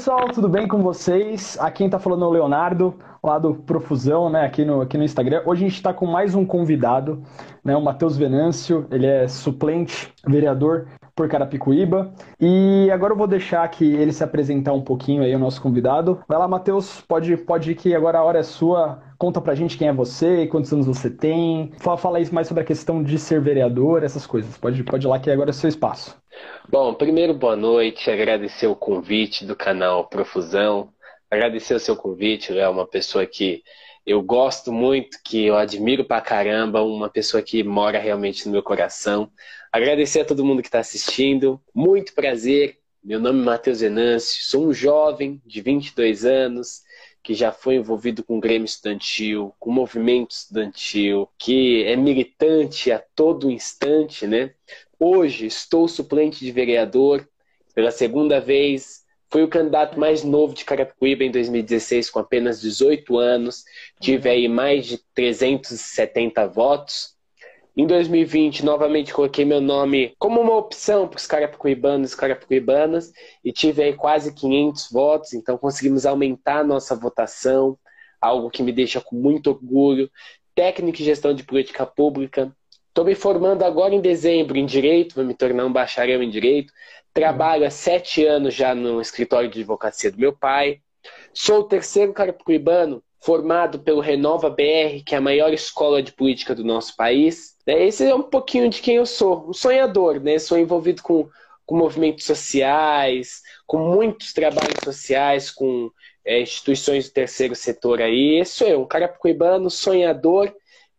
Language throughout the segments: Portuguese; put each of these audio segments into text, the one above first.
pessoal, tudo bem com vocês? Aqui quem está falando é o Leonardo, lá do Profusão, né, aqui no, aqui no Instagram. Hoje a gente está com mais um convidado, né, o Matheus Venâncio, ele é suplente, vereador por Carapicuíba. E agora eu vou deixar que ele se apresentar um pouquinho aí, o nosso convidado. Vai lá, Matheus, pode, pode ir que agora a hora é sua. Conta pra gente quem é você, quantos anos você tem. Fala, fala mais sobre a questão de ser vereador, essas coisas. Pode, pode ir lá que agora é seu espaço. Bom, primeiro boa noite, agradecer o convite do canal Profusão, agradecer o seu convite, é uma pessoa que eu gosto muito, que eu admiro pra caramba, uma pessoa que mora realmente no meu coração. Agradecer a todo mundo que está assistindo, muito prazer, meu nome é Matheus Venâncio, sou um jovem de 22 anos, que já foi envolvido com o Grêmio Estudantil, com o movimento estudantil, que é militante a todo instante, né? Hoje estou suplente de vereador pela segunda vez. Fui o candidato mais novo de Carapicuíba em 2016, com apenas 18 anos. Tive aí mais de 370 votos. Em 2020, novamente coloquei meu nome como uma opção para os carapicuibanos e carapicuibanas e tive aí quase 500 votos, então conseguimos aumentar a nossa votação, algo que me deixa com muito orgulho. Técnica e gestão de política pública, Estou me formando agora em dezembro em Direito, vou me tornar um bacharel em Direito. Trabalho há sete anos já no escritório de advocacia do meu pai. Sou o terceiro carapicuibano formado pelo Renova BR, que é a maior escola de política do nosso país. Né, esse é um pouquinho de quem eu sou, um sonhador, né? Sou envolvido com, com movimentos sociais, com muitos trabalhos sociais, com é, instituições do terceiro setor aí. Esse sou eu, um carapicuibano sonhador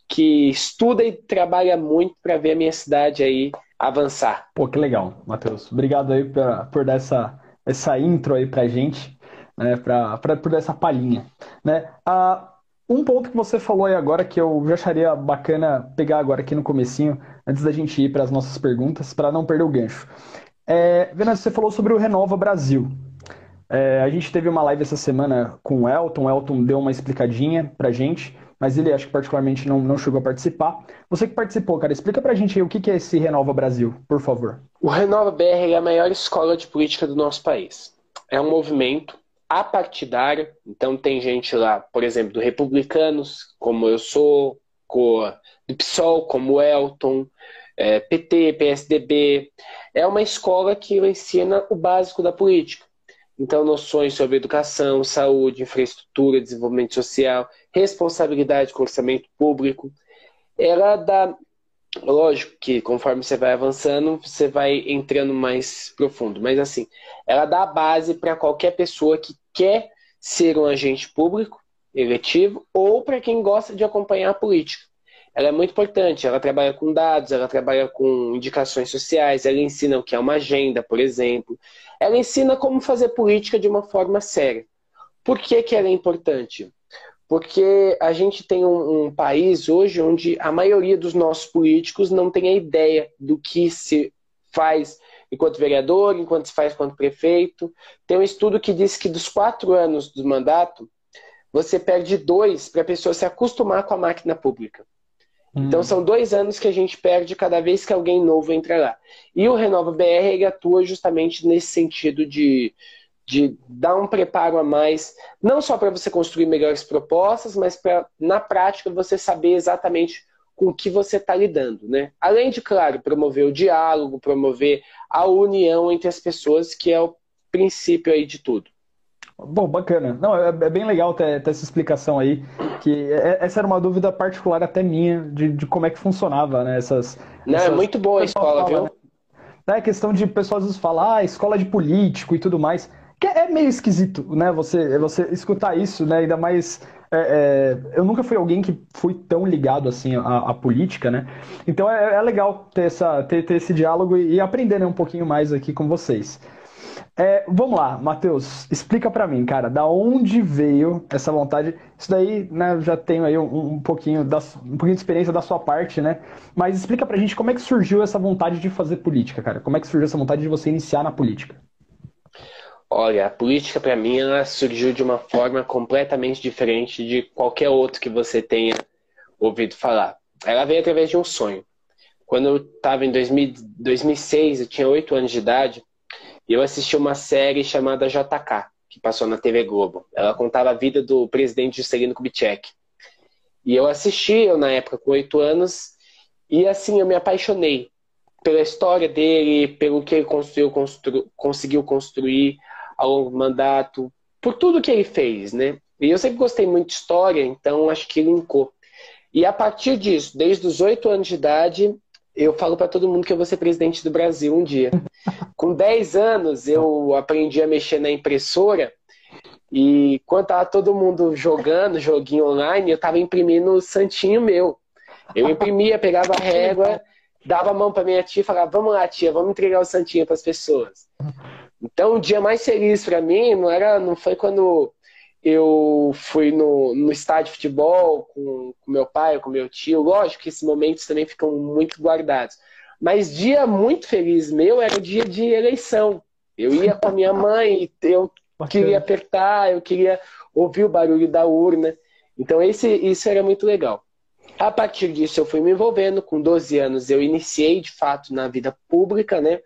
que estuda e trabalha muito para ver a minha cidade aí avançar. Pô, que legal, Matheus. Obrigado aí pra, por dar essa, essa intro aí pra gente, né, pra, por essa palhinha. Né? Ah, um ponto que você falou aí agora que eu já acharia bacana pegar agora aqui no comecinho, antes da gente ir para as nossas perguntas, para não perder o gancho. É, Venâncio, você falou sobre o Renova Brasil. É, a gente teve uma live essa semana com o Elton, o Elton deu uma explicadinha pra gente mas ele acho que particularmente não, não chegou a participar. Você que participou, cara, explica pra gente aí o que é esse Renova Brasil, por favor. O Renova BR é a maior escola de política do nosso país. É um movimento apartidário, então tem gente lá, por exemplo, do Republicanos, como eu sou, do PSOL, como Elton, é, PT, PSDB. É uma escola que ensina o básico da política. Então, noções sobre educação, saúde, infraestrutura, desenvolvimento social, responsabilidade com orçamento público. Ela dá. Lógico que conforme você vai avançando, você vai entrando mais profundo, mas assim, ela dá a base para qualquer pessoa que quer ser um agente público eletivo ou para quem gosta de acompanhar a política. Ela é muito importante, ela trabalha com dados, ela trabalha com indicações sociais, ela ensina o que é uma agenda, por exemplo. Ela ensina como fazer política de uma forma séria. Por que, que ela é importante? Porque a gente tem um, um país hoje onde a maioria dos nossos políticos não tem a ideia do que se faz enquanto vereador, enquanto se faz enquanto prefeito. Tem um estudo que diz que dos quatro anos do mandato, você perde dois para a pessoa se acostumar com a máquina pública. Então hum. são dois anos que a gente perde cada vez que alguém novo entra lá. E o Renova BR ele atua justamente nesse sentido de, de dar um preparo a mais, não só para você construir melhores propostas, mas para, na prática, você saber exatamente com o que você está lidando. Né? Além de, claro, promover o diálogo, promover a união entre as pessoas, que é o princípio aí de tudo. Bom, bacana. Não, é, é bem legal ter, ter, essa explicação aí, que é, essa era uma dúvida particular até minha de, de como é que funcionava, né? Essas, Não, é essas... é muito boa a escola, fala, viu? Né? É questão de pessoas às falar, ah, escola de político e tudo mais. Que é meio esquisito, né? Você, você escutar isso, né? Ainda mais. É, é, eu nunca fui alguém que fui tão ligado assim à, à política, né? Então é, é, legal ter, essa, ter, ter esse diálogo e, e aprender né, um pouquinho mais aqui com vocês. É, vamos lá, Matheus, explica para mim, cara, da onde veio essa vontade? Isso daí, né, já tenho aí um, um, pouquinho da, um pouquinho de experiência da sua parte, né? Mas explica pra gente como é que surgiu essa vontade de fazer política, cara. Como é que surgiu essa vontade de você iniciar na política? Olha, a política para mim ela surgiu de uma forma completamente diferente de qualquer outro que você tenha ouvido falar. Ela veio através de um sonho. Quando eu estava em 2000, 2006, eu tinha 8 anos de idade, e eu assisti uma série chamada JK, que passou na TV Globo. Ela contava a vida do presidente Juscelino Kubitschek. E eu assisti, eu na época com oito anos, e assim eu me apaixonei pela história dele, pelo que ele construiu, constru, conseguiu construir ao longo do mandato, por tudo que ele fez, né? E eu sempre gostei muito de história, então acho que linkou. E a partir disso, desde os oito anos de idade, eu falo para todo mundo que eu vou ser presidente do Brasil um dia. Com 10 anos, eu aprendi a mexer na impressora e quando tava todo mundo jogando joguinho online, eu tava imprimindo o santinho meu. Eu imprimia, pegava a régua, dava a mão para minha tia e falava: "Vamos lá, tia, vamos entregar o santinho para as pessoas". Então, o dia mais feliz para mim não era, não foi quando eu fui no, no estádio de futebol com, com meu pai, com meu tio. Lógico que esses momentos também ficam muito guardados. Mas dia muito feliz meu era o dia de eleição. Eu ia com a minha mãe, eu queria apertar, eu queria ouvir o barulho da urna. Então esse, isso era muito legal. A partir disso eu fui me envolvendo. Com 12 anos eu iniciei de fato na vida pública, né?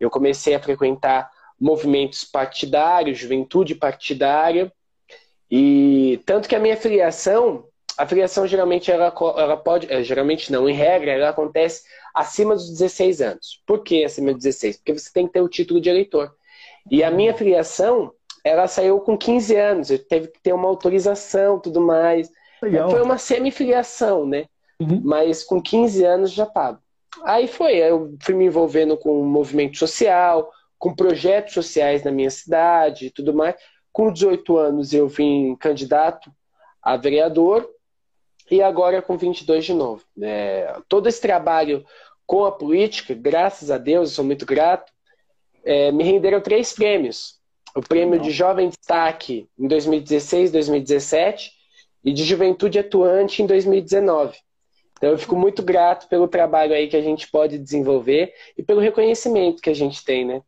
Eu comecei a frequentar movimentos partidários, juventude partidária. E tanto que a minha filiação, a filiação geralmente ela, ela pode, é, geralmente não, em regra, ela acontece acima dos 16 anos. Por que acima dos 16? Porque você tem que ter o título de eleitor. E a minha filiação, ela saiu com 15 anos, eu teve que ter uma autorização, tudo mais. Legal. Foi uma semi-filiação, né? Uhum. Mas com 15 anos já estava. Aí foi, eu fui me envolvendo com o movimento social, com projetos sociais na minha cidade e tudo mais. Com 18 anos eu vim candidato a vereador e agora com 22 de novo. É, todo esse trabalho com a política, graças a Deus, eu sou muito grato, é, me renderam três prêmios. O prêmio de Jovem Destaque em 2016, 2017 e de Juventude Atuante em 2019. Então eu fico muito grato pelo trabalho aí que a gente pode desenvolver e pelo reconhecimento que a gente tem, né?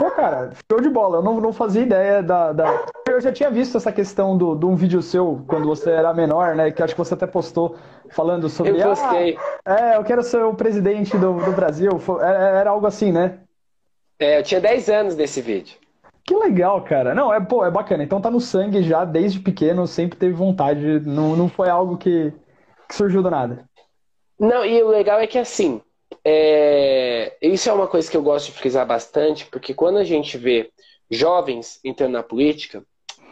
Pô, cara, show de bola. Eu não, não fazia ideia da, da, Eu já tinha visto essa questão do, de um vídeo seu, quando você era menor, né? Que acho que você até postou falando sobre. Eu gostei. Ah, é, eu quero ser o presidente do, do Brasil. Era, é, era algo assim, né? É, eu tinha 10 anos nesse vídeo. Que legal, cara. Não, é, pô, é bacana. Então tá no sangue já, desde pequeno, sempre teve vontade. Não, não foi algo que, que surgiu do nada. Não, e o legal é que assim, é, isso é uma coisa que eu gosto de frisar bastante, porque quando a gente vê jovens entrando na política,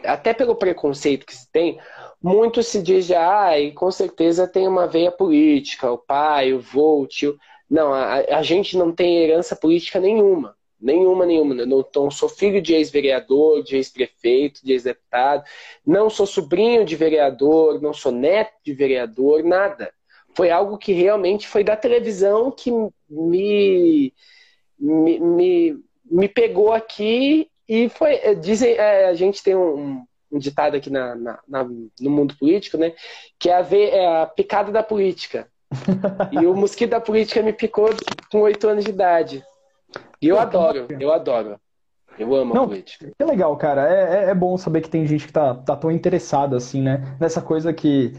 até pelo preconceito que se tem, muito se diz, ah, e com certeza tem uma veia política, o pai, o vô, o tio. Não, a, a gente não tem herança política nenhuma. Nenhuma, nenhuma. Eu não sou filho de ex-vereador, de ex-prefeito, de ex-deputado. Não sou sobrinho de vereador, não sou neto de vereador, nada foi algo que realmente foi da televisão que me, me, me, me pegou aqui e foi. Eh, dizem, é, a gente tem um, um ditado aqui na, na, na, no mundo político, né? Que é a, ver, é a picada da política. e o mosquito da política me picou com oito anos de idade. E eu adoro, eu adoro. Eu amo Não, a política. Que legal, cara. É, é, é, bom saber que tem gente que tá, tá tão interessada, assim, né? Nessa coisa que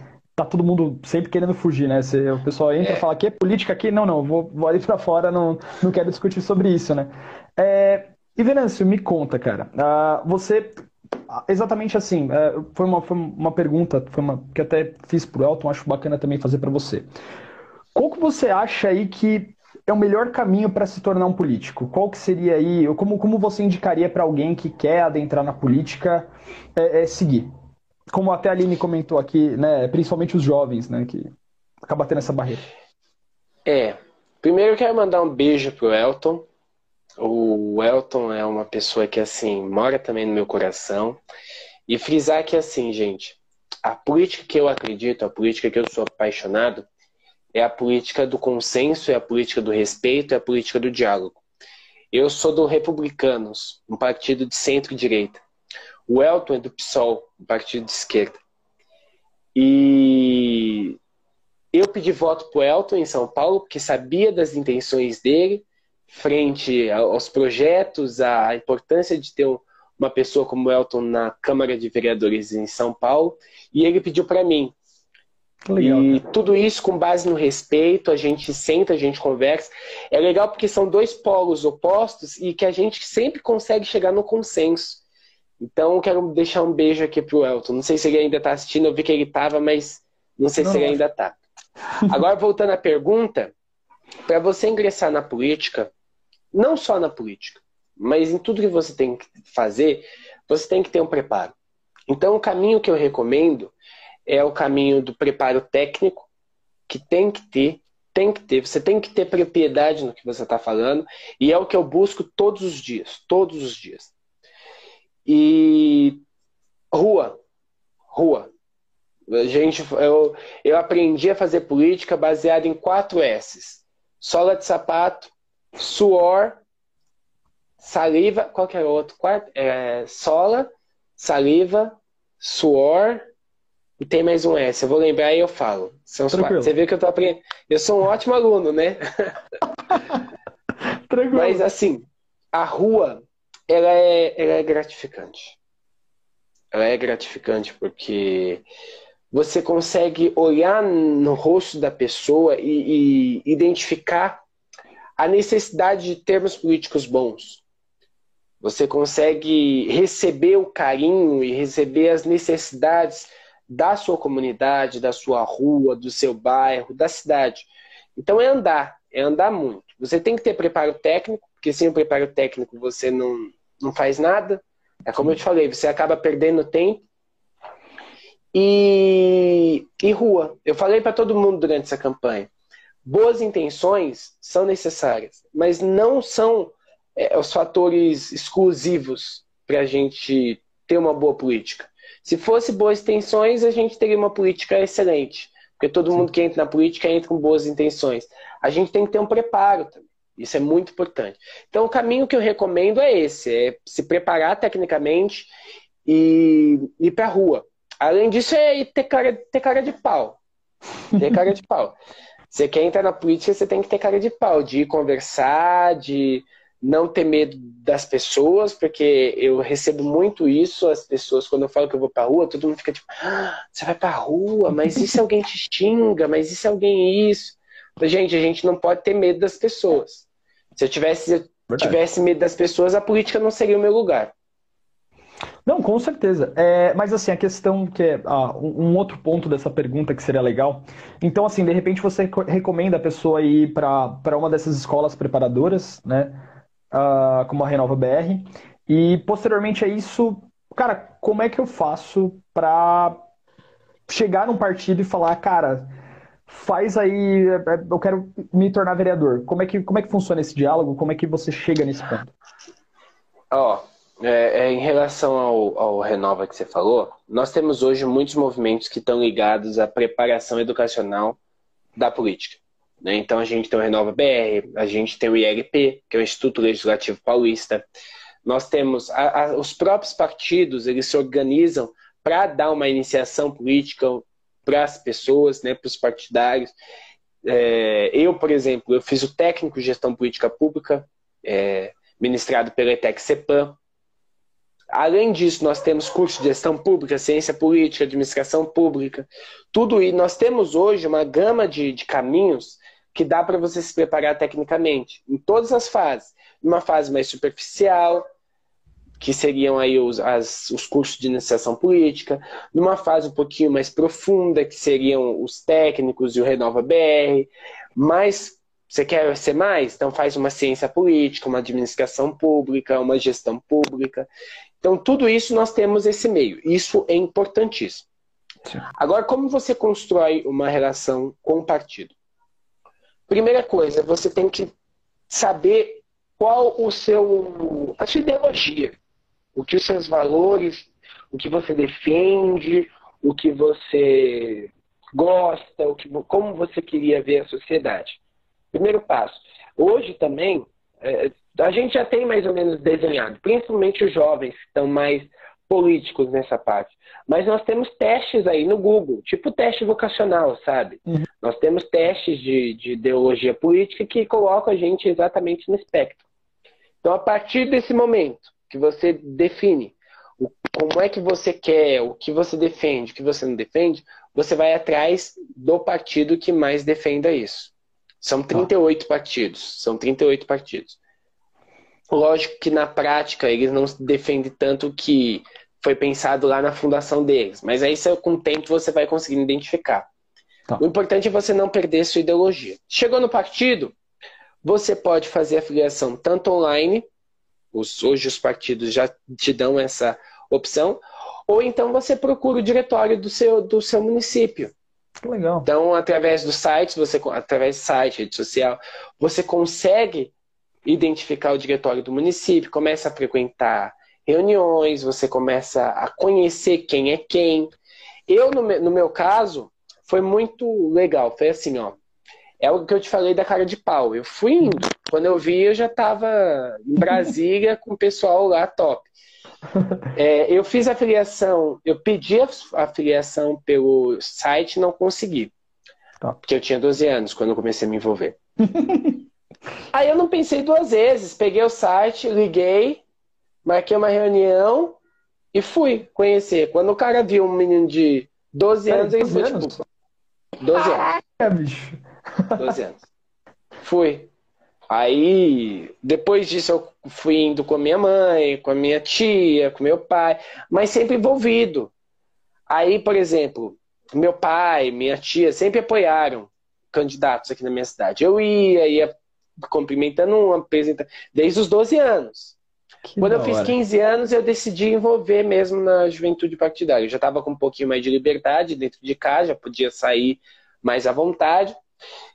tá todo mundo sempre querendo fugir, né? Você, o pessoal entra e é. fala que é política aqui, não, não, vou, vou ali para fora, não, não quero discutir sobre isso, né? É, e Venâncio, me conta, cara, uh, você exatamente assim, uh, foi, uma, foi uma pergunta foi uma, que até fiz pro Elton, acho bacana também fazer para você. Qual que você acha aí que é o melhor caminho para se tornar um político? Qual que seria aí, como, como você indicaria para alguém que quer adentrar na política é, é seguir? Como até a Aline comentou aqui, né, principalmente os jovens, né, que acaba tendo essa barreira. É. Primeiro eu quero mandar um beijo pro Elton. O Elton é uma pessoa que assim mora também no meu coração e frisar que assim, gente, a política que eu acredito, a política que eu sou apaixonado é a política do consenso, é a política do respeito, é a política do diálogo. Eu sou do Republicanos, um partido de centro-direita. O Elton é do PSOL, partido de esquerda. E eu pedi voto para o Elton em São Paulo, porque sabia das intenções dele, frente aos projetos, à importância de ter uma pessoa como o Elton na Câmara de Vereadores em São Paulo, e ele pediu para mim. Legal, e tudo isso com base no respeito, a gente senta, a gente conversa. É legal porque são dois polos opostos e que a gente sempre consegue chegar no consenso. Então, eu quero deixar um beijo aqui pro Elton. Não sei se ele ainda está assistindo, eu vi que ele estava, mas não sei não, se ele ainda está. Agora, voltando à pergunta, para você ingressar na política, não só na política, mas em tudo que você tem que fazer, você tem que ter um preparo. Então, o caminho que eu recomendo é o caminho do preparo técnico, que tem que ter, tem que ter, você tem que ter propriedade no que você está falando, e é o que eu busco todos os dias, todos os dias. E rua, rua. Gente, eu, eu aprendi a fazer política baseada em quatro S's: sola de sapato, suor, saliva. Qual que era o outro quarto? É, sola, saliva, suor e tem mais um S. Eu vou lembrar e eu falo. São os quatro. Você vê que eu tô aprendendo. Eu sou um ótimo aluno, né? Tranquilo. Mas assim, a rua, ela é, ela é gratificante. Ela é gratificante porque você consegue olhar no rosto da pessoa e, e identificar a necessidade de termos políticos bons. Você consegue receber o carinho e receber as necessidades da sua comunidade, da sua rua, do seu bairro, da cidade. Então é andar, é andar muito. Você tem que ter preparo técnico, porque sem o preparo técnico você não, não faz nada. É como eu te falei, você acaba perdendo tempo. E, e rua. Eu falei para todo mundo durante essa campanha. Boas intenções são necessárias, mas não são é, os fatores exclusivos para a gente ter uma boa política. Se fosse boas intenções, a gente teria uma política excelente. Porque todo Sim. mundo que entra na política entra com boas intenções. A gente tem que ter um preparo também. Isso é muito importante. Então, o caminho que eu recomendo é esse: é se preparar tecnicamente e ir para a rua. Além disso, é ter cara, ter cara de pau. Ter cara de pau. Você quer entrar na política, você tem que ter cara de pau, de conversar, de não ter medo das pessoas, porque eu recebo muito isso, as pessoas, quando eu falo que eu vou pra rua, todo mundo fica tipo, ah, você vai pra rua, mas e se alguém te xinga, mas e se alguém isso? Gente, a gente não pode ter medo das pessoas. Se eu tivesse, tivesse medo das pessoas, a política não seria o meu lugar. Não, com certeza. É, mas assim, a questão que é ah, um outro ponto dessa pergunta que seria legal. Então, assim, de repente você recomenda a pessoa ir para uma dessas escolas preparadoras, né? uh, como a Renova BR. E posteriormente a isso, cara, como é que eu faço para chegar num partido e falar, cara, faz aí, é, é, eu quero me tornar vereador. Como é que, como é que funciona esse diálogo? Como é que você chega nesse ponto? Ó, oh, é, é, em relação ao, ao Renova que você falou, nós temos hoje muitos movimentos que estão ligados à preparação educacional da política. Né? Então a gente tem o Renova BR, a gente tem o ILP, que é o Instituto Legislativo Paulista. Nós temos a, a, os próprios partidos, eles se organizam para dar uma iniciação política para as pessoas, né, para os partidários. É, eu, por exemplo, eu fiz o técnico de gestão política pública, é, ministrado pela ETEC CEPAM. Além disso, nós temos curso de gestão pública, ciência política, administração pública, tudo e nós temos hoje uma gama de, de caminhos que dá para você se preparar tecnicamente, em todas as fases. Numa fase mais superficial, que seriam aí os, as, os cursos de iniciação política, numa fase um pouquinho mais profunda, que seriam os técnicos e o Renova BR, mas você quer ser mais? Então faz uma ciência política, uma administração pública, uma gestão pública. Então tudo isso nós temos esse meio. Isso é importantíssimo. Sim. Agora, como você constrói uma relação com o partido? Primeira coisa, você tem que saber qual o seu a sua ideologia, o que os seus valores, o que você defende, o que você gosta, o que, como você queria ver a sociedade. Primeiro passo. Hoje também é, a gente já tem mais ou menos desenhado, principalmente os jovens que estão mais políticos nessa parte. Mas nós temos testes aí no Google, tipo teste vocacional, sabe? Uhum. Nós temos testes de, de ideologia política que colocam a gente exatamente no espectro. Então, a partir desse momento que você define o, como é que você quer, o que você defende, o que você não defende, você vai atrás do partido que mais defenda isso. São 38 ah. partidos. São 38 partidos. Lógico que na prática eles não defendem tanto o que foi pensado lá na fundação deles, mas aí com o tempo você vai conseguindo identificar. Tá. O importante é você não perder sua ideologia. Chegou no partido, você pode fazer a filiação tanto online, os, hoje os partidos já te dão essa opção, ou então você procura o diretório do seu, do seu município. Legal. Então, através do site, você, através do site, rede social, você consegue identificar o diretório do município, começa a frequentar reuniões, você começa a conhecer quem é quem. Eu, no meu, no meu caso, foi muito legal. Foi assim, ó. É o que eu te falei da cara de pau. Eu fui indo. Quando eu vi, eu já estava em Brasília com o pessoal lá top. É, eu fiz a filiação, eu pedi a filiação pelo site não consegui. Tá. Porque eu tinha 12 anos quando eu comecei a me envolver. Aí eu não pensei duas vezes. Peguei o site, liguei, marquei uma reunião e fui conhecer. Quando o cara viu um menino de 12 anos, ele foi tipo. 12 anos. É, bicho. 12 anos. Fui. Aí, depois disso, eu fui indo com a minha mãe, com a minha tia, com meu pai, mas sempre envolvido. Aí, por exemplo, meu pai, minha tia sempre apoiaram candidatos aqui na minha cidade. Eu ia, ia cumprimentando um, apresentando, desde os 12 anos. Que Quando eu fiz 15 anos, eu decidi envolver mesmo na juventude partidária. Eu já estava com um pouquinho mais de liberdade dentro de casa, já podia sair mais à vontade.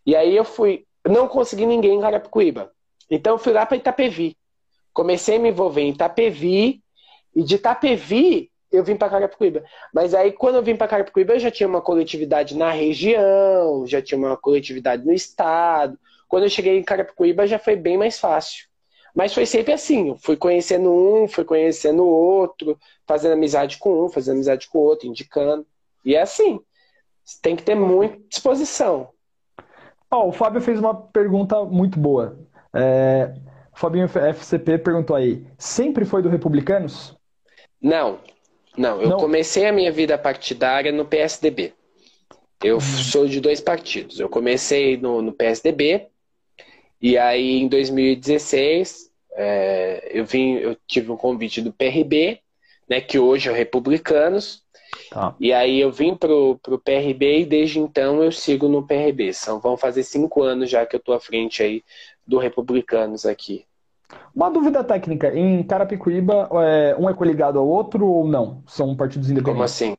E aí eu fui não consegui ninguém em Carapicuíba. Então eu fui lá para Itapevi. Comecei a me envolver em Itapevi e de Itapevi eu vim para Carapicuíba. Mas aí quando eu vim para Carapicuíba eu já tinha uma coletividade na região, já tinha uma coletividade no estado. Quando eu cheguei em Carapicuíba já foi bem mais fácil. Mas foi sempre assim, eu fui conhecendo um, fui conhecendo o outro, fazendo amizade com um, fazendo amizade com o outro, indicando. E é assim. Tem que ter muita disposição. Oh, o Fábio fez uma pergunta muito boa. É, o Fabinho FCP perguntou aí: sempre foi do Republicanos? Não, não. Eu não. comecei a minha vida partidária no PSDB. Eu hum. sou de dois partidos. Eu comecei no, no PSDB e aí em 2016 é, eu vim, eu tive um convite do PRB, né, que hoje é o Republicanos, Tá. E aí eu vim pro, pro PRB e desde então eu sigo no PRB. São, vão fazer cinco anos já que eu tô à frente aí do Republicanos aqui. Uma dúvida técnica, em Carapicuíba, é, um é coligado ao outro ou não? São partidos independentes? Como assim?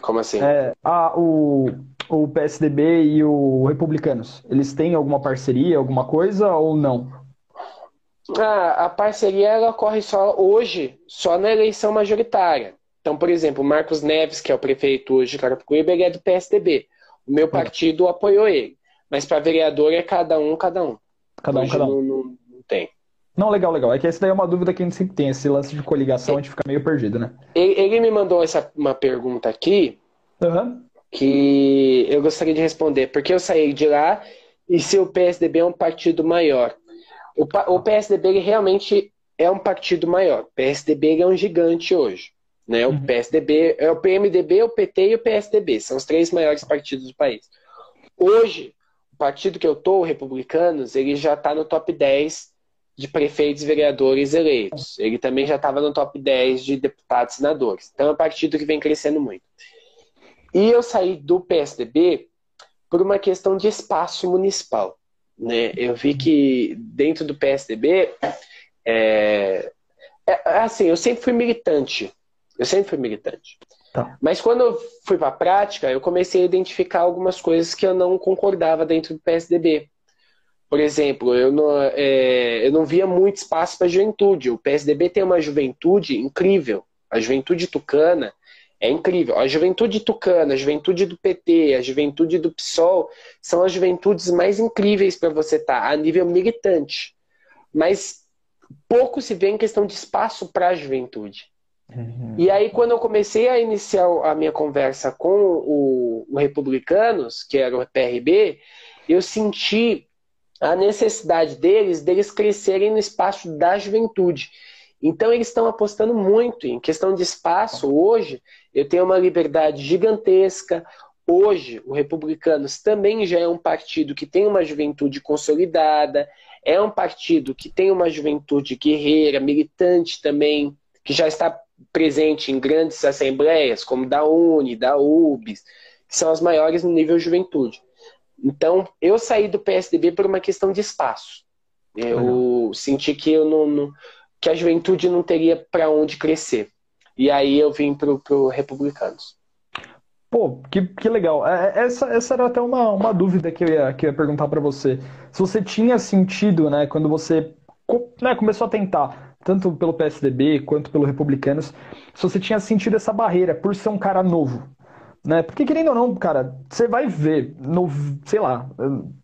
Como assim? É, a, o, o PSDB e o Republicanos, eles têm alguma parceria, alguma coisa ou não? Ah, a parceria ela ocorre só hoje, só na eleição majoritária. Então, por exemplo, o Marcos Neves, que é o prefeito hoje de Carapicuíba, ele é do PSDB. O meu partido apoiou ele. Mas para vereador é cada um, cada um. Cada um, hoje cada um. Não, não, não, tem. Não, legal, legal. É que essa daí é uma dúvida que a gente sempre tem. Esse lance de coligação, é. a gente fica meio perdido, né? Ele, ele me mandou essa, uma pergunta aqui uhum. que eu gostaria de responder. Porque eu saí de lá e se o PSDB é um partido maior? O, o PSDB realmente é um partido maior. O PSDB é um gigante hoje. Né? O uhum. PSDB, é o PMDB, o PT e o PSDB. São os três maiores partidos do país. Hoje, o partido que eu estou, o Republicanos, ele já está no top 10 de prefeitos e vereadores eleitos. Ele também já estava no top 10 de deputados e senadores. Então é um partido que vem crescendo muito. E eu saí do PSDB por uma questão de espaço municipal. Né? Eu vi que dentro do PSDB, é, é, assim, eu sempre fui militante eu sempre fui militante. Tá. Mas quando eu fui para a prática, eu comecei a identificar algumas coisas que eu não concordava dentro do PSDB. Por exemplo, eu não, é, eu não via muito espaço para a juventude. O PSDB tem uma juventude incrível. A juventude tucana é incrível. A juventude tucana, a juventude do PT, a juventude do PSOL são as juventudes mais incríveis para você estar tá, a nível militante. Mas pouco se vê em questão de espaço para a juventude. Uhum. E aí, quando eu comecei a iniciar a minha conversa com o, o Republicanos, que era o PRB, eu senti a necessidade deles, deles crescerem no espaço da juventude. Então, eles estão apostando muito em questão de espaço. Hoje, eu tenho uma liberdade gigantesca. Hoje, o Republicanos também já é um partido que tem uma juventude consolidada, é um partido que tem uma juventude guerreira, militante também, que já está presente em grandes assembleias, como da Uni, da UBS, que são as maiores no nível juventude. Então, eu saí do PSDB por uma questão de espaço. Eu uhum. senti que eu não, não, que a juventude não teria para onde crescer. E aí eu vim para o Republicanos. Pô, que, que legal. É, é, essa, essa era até uma, uma dúvida que eu ia, que eu ia perguntar para você. Se você tinha sentido, né, quando você né, começou a tentar, tanto pelo PSDB quanto pelo Republicanos, se você tinha sentido essa barreira por ser um cara novo, né? Porque querendo ou não, cara, você vai ver, no, sei lá,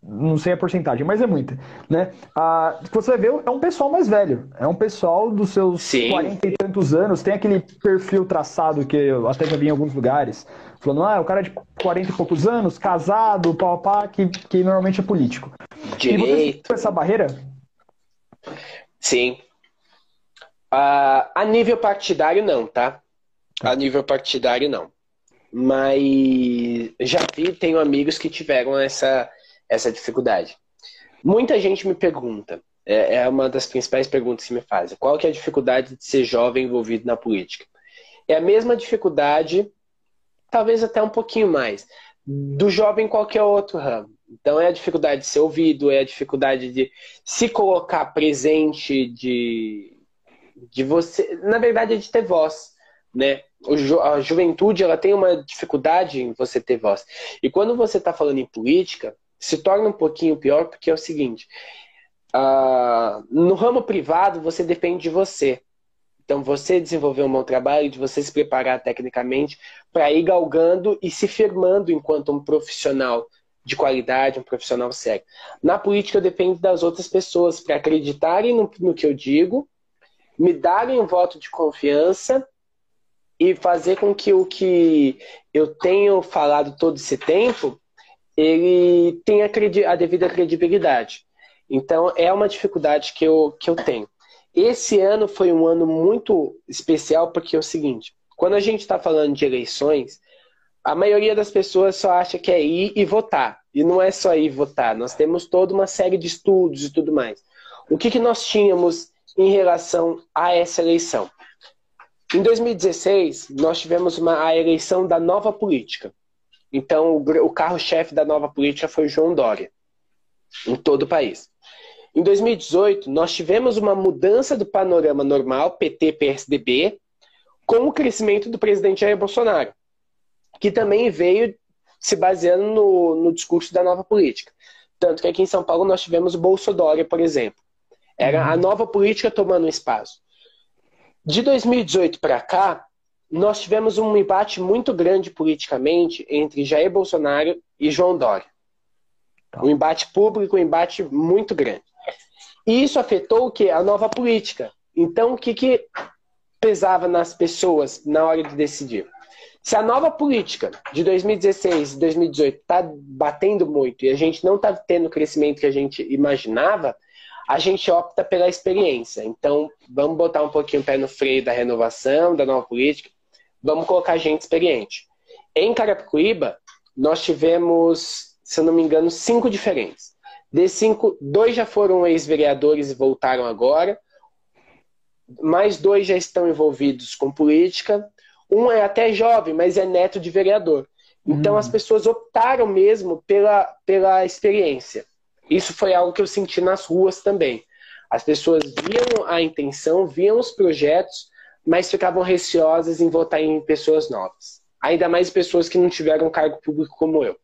não sei a porcentagem, mas é muita, né? Ah, você vai ver, é um pessoal mais velho, é um pessoal dos seus Sim. 40 e tantos anos, tem aquele perfil traçado que eu até já vi em alguns lugares, falando, ah, é o cara de 40 e poucos anos, casado, pau, pá, que, que normalmente é político. Direito. E você essa barreira? Sim. Uh, a nível partidário, não, tá? A nível partidário, não mas já vi, tenho amigos que tiveram essa, essa dificuldade. Muita gente me pergunta, é, é uma das principais perguntas que me fazem, qual que é a dificuldade de ser jovem envolvido na política? É a mesma dificuldade, talvez até um pouquinho mais, do jovem em qualquer outro ramo. Então é a dificuldade de ser ouvido, é a dificuldade de se colocar presente, de, de você. Na verdade, é de ter voz. Né? a juventude ela tem uma dificuldade em você ter voz. E quando você está falando em política, se torna um pouquinho pior, porque é o seguinte: uh, no ramo privado, você depende de você. Então, você desenvolver um bom trabalho, de você se preparar tecnicamente para ir galgando e se firmando enquanto um profissional de qualidade, um profissional sério. Na política, eu dependo das outras pessoas para acreditarem no, no que eu digo, me darem um voto de confiança e fazer com que o que eu tenho falado todo esse tempo ele tenha a devida credibilidade. Então é uma dificuldade que eu, que eu tenho. Esse ano foi um ano muito especial porque é o seguinte: quando a gente está falando de eleições, a maioria das pessoas só acha que é ir e votar. E não é só ir votar, nós temos toda uma série de estudos e tudo mais. O que, que nós tínhamos em relação a essa eleição? Em 2016, nós tivemos uma, a eleição da nova política. Então, o, o carro-chefe da nova política foi João Dória, em todo o país. Em 2018, nós tivemos uma mudança do panorama normal, PT-PSDB, com o crescimento do presidente Jair Bolsonaro, que também veio se baseando no, no discurso da nova política. Tanto que aqui em São Paulo nós tivemos o Bolsonaro, por exemplo. Era a nova política tomando espaço. De 2018 para cá, nós tivemos um embate muito grande politicamente entre Jair Bolsonaro e João Dória. Tá. Um embate público, um embate muito grande. E isso afetou o que? A nova política. Então, o que, que pesava nas pessoas na hora de decidir? Se a nova política de 2016 e 2018 está batendo muito e a gente não está tendo o crescimento que a gente imaginava, a gente opta pela experiência. Então, vamos botar um pouquinho o pé no freio da renovação, da nova política, vamos colocar gente experiente. Em Carapicuíba, nós tivemos, se eu não me engano, cinco diferentes. Desses cinco, dois já foram ex-vereadores e voltaram agora. Mais dois já estão envolvidos com política. Um é até jovem, mas é neto de vereador. Então, hum. as pessoas optaram mesmo pela, pela experiência. Isso foi algo que eu senti nas ruas também. As pessoas viam a intenção, viam os projetos, mas ficavam receosas em votar em pessoas novas. Ainda mais pessoas que não tiveram cargo público como eu.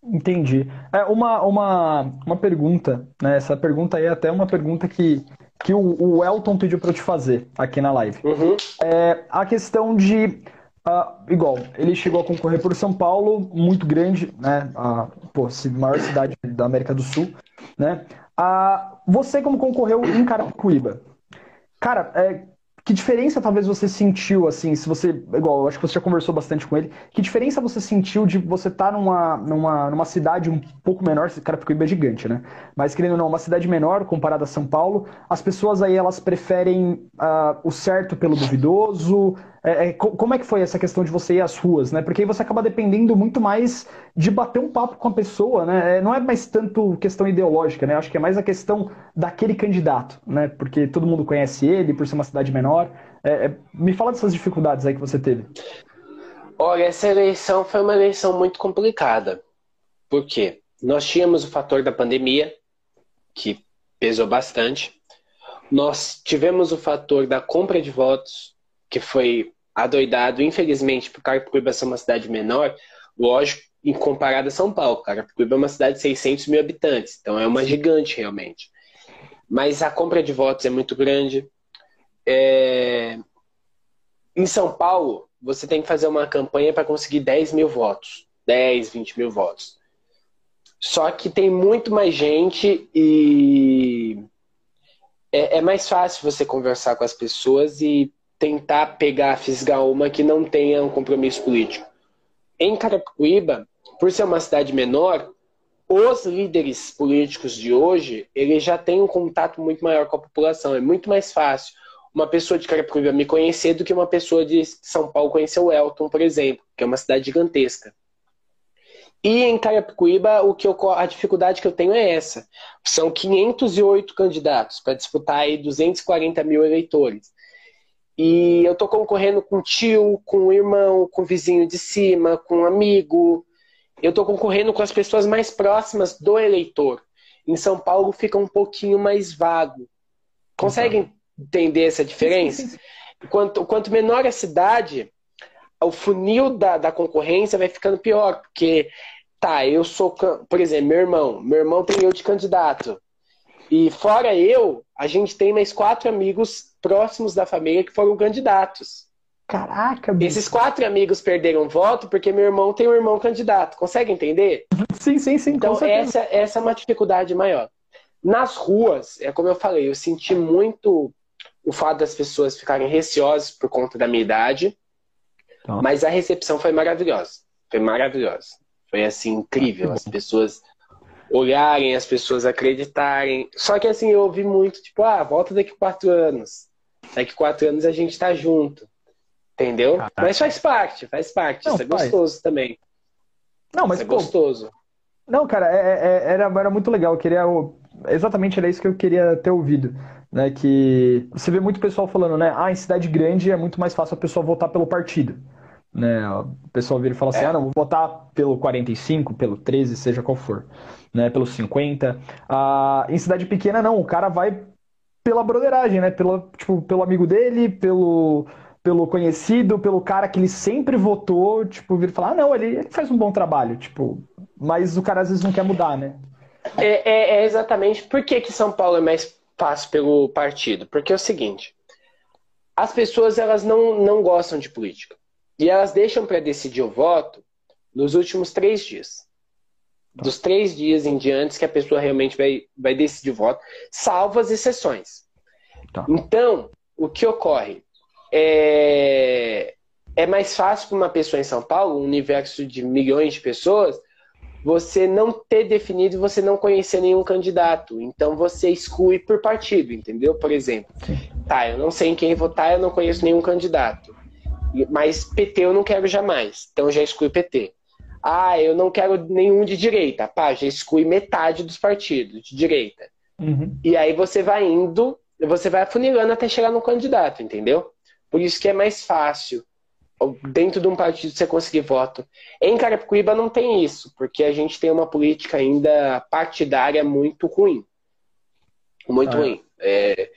Entendi. É uma, uma, uma pergunta, né? Essa pergunta aí é até uma pergunta que, que o, o Elton pediu para eu te fazer aqui na live. Uhum. É a questão de Uh, igual, ele chegou a concorrer por São Paulo, muito grande, né? A pô, maior cidade da América do Sul, né? Uh, você como concorreu em Carapicuíba, cara, é, que diferença talvez você sentiu, assim, se você, igual, eu acho que você já conversou bastante com ele, que diferença você sentiu de você estar tá numa, numa, numa cidade um pouco menor, Carapicuíba é gigante, né? Mas querendo ou não, uma cidade menor comparada a São Paulo, as pessoas aí elas preferem uh, o certo pelo duvidoso, é, é como é que foi essa questão de você ir às ruas, né? Porque aí você acaba dependendo muito mais de bater um papo com a pessoa, né? É, não é mais tanto questão ideológica, né? Acho que é mais a questão daquele candidato, né? Porque todo mundo conhece ele, por ser uma cidade menor. É, é, me fala dessas dificuldades aí que você teve. Olha, essa eleição foi uma eleição muito complicada. Por quê? Nós tínhamos o fator da pandemia, que pesou bastante. Nós tivemos o fator da compra de votos, que foi adoidado, infelizmente, por Carapicuíba ser uma cidade menor, lógico, em comparado a São Paulo. Carapicuíba é uma cidade de 600 mil habitantes, então é uma gigante realmente. Mas a compra de votos é muito grande. É... Em São Paulo, você tem que fazer uma campanha para conseguir 10 mil votos. 10, 20 mil votos. Só que tem muito mais gente e é, é mais fácil você conversar com as pessoas e tentar pegar, fisgar uma que não tenha um compromisso político. Em Carapicuíba, por ser uma cidade menor, os líderes políticos de hoje, eles já têm um contato muito maior com a população. É muito mais fácil uma pessoa de Carapicuíba me conhecer do que uma pessoa de São Paulo conhecer o Elton, por exemplo, que é uma cidade gigantesca. E em Carapicuíba, o que eu, a dificuldade que eu tenho é essa. São 508 candidatos para disputar aí 240 mil eleitores. E eu estou concorrendo com tio, com irmão, com vizinho de cima, com amigo. Eu estou concorrendo com as pessoas mais próximas do eleitor. Em São Paulo fica um pouquinho mais vago. Conseguem entender essa diferença? Quanto, quanto menor a cidade, o funil da, da concorrência vai ficando pior, porque, tá, eu sou, por exemplo, meu irmão, meu irmão tem eu de candidato. E fora eu, a gente tem mais quatro amigos próximos da família que foram candidatos. Caraca, bicho. Esses quatro amigos perderam voto porque meu irmão tem um irmão candidato. Consegue entender? Sim, sim, sim. Então, essa, essa é uma dificuldade maior. Nas ruas, é como eu falei, eu senti muito o fato das pessoas ficarem receosas por conta da minha idade, tá. mas a recepção foi maravilhosa. Foi maravilhosa. Foi assim, incrível. As pessoas olharem, as pessoas acreditarem. Só que assim, eu ouvi muito, tipo, ah, volta daqui quatro anos. Daqui quatro anos a gente tá junto. Entendeu? Caraca. Mas faz parte, faz parte. Não, Isso é faz. gostoso também. Não, mas Isso é pô, gostoso. Não, cara, é, é, era, era muito legal. Eu queria. Exatamente era isso que eu queria ter ouvido né, que você vê muito pessoal falando, né, ah, em cidade grande é muito mais fácil a pessoa votar pelo partido. Né? O pessoal vira e fala assim, é. ah, não, vou votar pelo 45, pelo 13, seja qual for, né, pelo 50. Ah, em cidade pequena, não, o cara vai pela broderagem, né, pelo, tipo, pelo amigo dele, pelo, pelo conhecido, pelo cara que ele sempre votou, tipo, vira e falar, ah, não, ele, ele faz um bom trabalho, tipo, mas o cara às vezes não quer mudar, né? É, é, é exatamente por que, que São Paulo é mais passo pelo partido, porque é o seguinte: as pessoas elas não, não gostam de política e elas deixam para decidir o voto nos últimos três dias. Dos três dias em diante que a pessoa realmente vai, vai decidir o voto, salvo as exceções. Tá. Então, o que ocorre? É, é mais fácil para uma pessoa em São Paulo, um universo de milhões de pessoas, você não ter definido e você não conhecer nenhum candidato. Então você exclui por partido, entendeu? Por exemplo, tá, eu não sei em quem votar, eu não conheço nenhum candidato. Mas PT eu não quero jamais, então já exclui PT. Ah, eu não quero nenhum de direita. Pá, já exclui metade dos partidos de direita. Uhum. E aí você vai indo, você vai afunilando até chegar no candidato, entendeu? Por isso que é mais fácil dentro de um partido você conseguir voto. Em Carapicuíba não tem isso, porque a gente tem uma política ainda partidária muito ruim. Muito ah. ruim. É,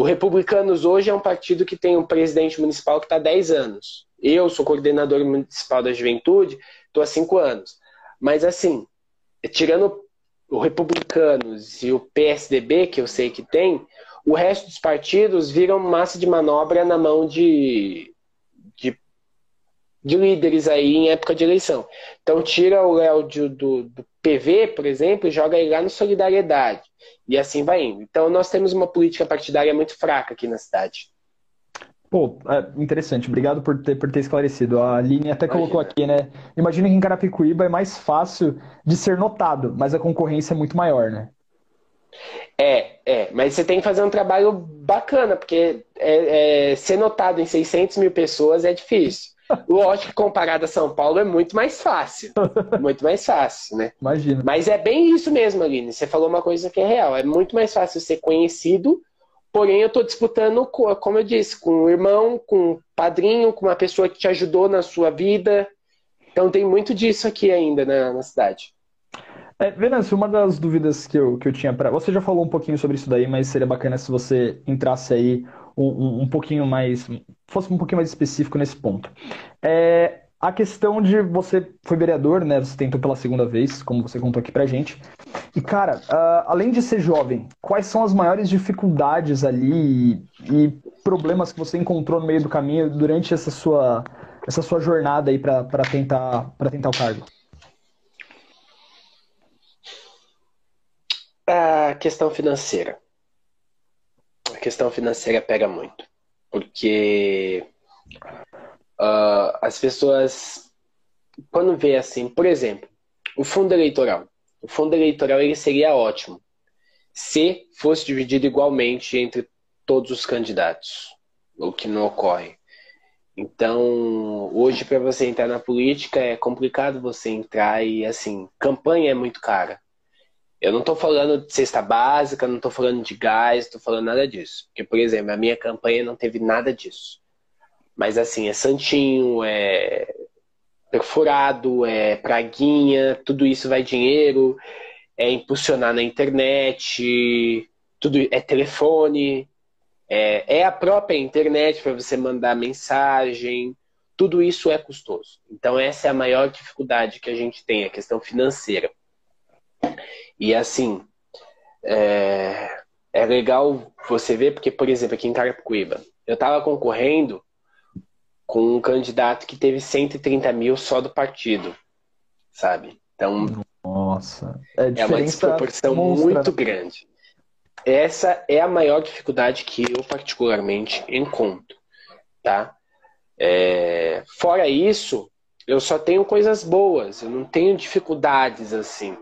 o Republicanos hoje é um partido que tem um presidente municipal que está há 10 anos. Eu sou coordenador municipal da juventude, estou há 5 anos. Mas assim, tirando o Republicanos e o PSDB, que eu sei que tem, o resto dos partidos viram massa de manobra na mão de de líderes aí em época de eleição. Então tira o Léo do, do PV, por exemplo, e joga ele lá no Solidariedade. E assim vai indo. Então nós temos uma política partidária muito fraca aqui na cidade. Pô, é interessante. Obrigado por ter, por ter esclarecido. A Aline até colocou aqui, né? Imagina que em Carapicuíba é mais fácil de ser notado, mas a concorrência é muito maior, né? É, é, mas você tem que fazer um trabalho bacana, porque é, é, ser notado em 600 mil pessoas é difícil. Lógico que comparado a São Paulo é muito mais fácil. Muito mais fácil, né? Imagina. Mas é bem isso mesmo, Aline. Você falou uma coisa que é real. É muito mais fácil ser conhecido, porém eu estou disputando, como eu disse, com um irmão, com um padrinho, com uma pessoa que te ajudou na sua vida. Então tem muito disso aqui ainda na, na cidade. É, Venâncio, uma das dúvidas que eu, que eu tinha para. Você já falou um pouquinho sobre isso daí, mas seria bacana se você entrasse aí um, um, pouquinho mais. fosse um pouquinho mais específico nesse ponto. É, a questão de você foi vereador, né? Você tentou pela segunda vez, como você contou aqui pra gente. E, cara, uh, além de ser jovem, quais são as maiores dificuldades ali e, e problemas que você encontrou no meio do caminho durante essa sua, essa sua jornada aí para tentar, tentar o cargo? A questão financeira. Questão financeira pega muito. Porque uh, as pessoas, quando vê assim, por exemplo, o fundo eleitoral. O fundo eleitoral ele seria ótimo se fosse dividido igualmente entre todos os candidatos, o que não ocorre. Então, hoje para você entrar na política é complicado você entrar e assim, campanha é muito cara. Eu não estou falando de cesta básica, não estou falando de gás, estou falando nada disso. Porque, por exemplo, a minha campanha não teve nada disso. Mas assim, é santinho, é perfurado, é praguinha, tudo isso vai dinheiro, é impulsionar na internet, tudo é telefone, é, é a própria internet para você mandar mensagem, tudo isso é custoso. Então essa é a maior dificuldade que a gente tem, a questão financeira. E assim, é, é legal você ver, porque, por exemplo, aqui em Carapicuíba, eu estava concorrendo com um candidato que teve 130 mil só do partido, sabe? Então, Nossa, é, é uma desproporção monstra. muito grande. Essa é a maior dificuldade que eu particularmente encontro, tá? É, fora isso, eu só tenho coisas boas, eu não tenho dificuldades assim.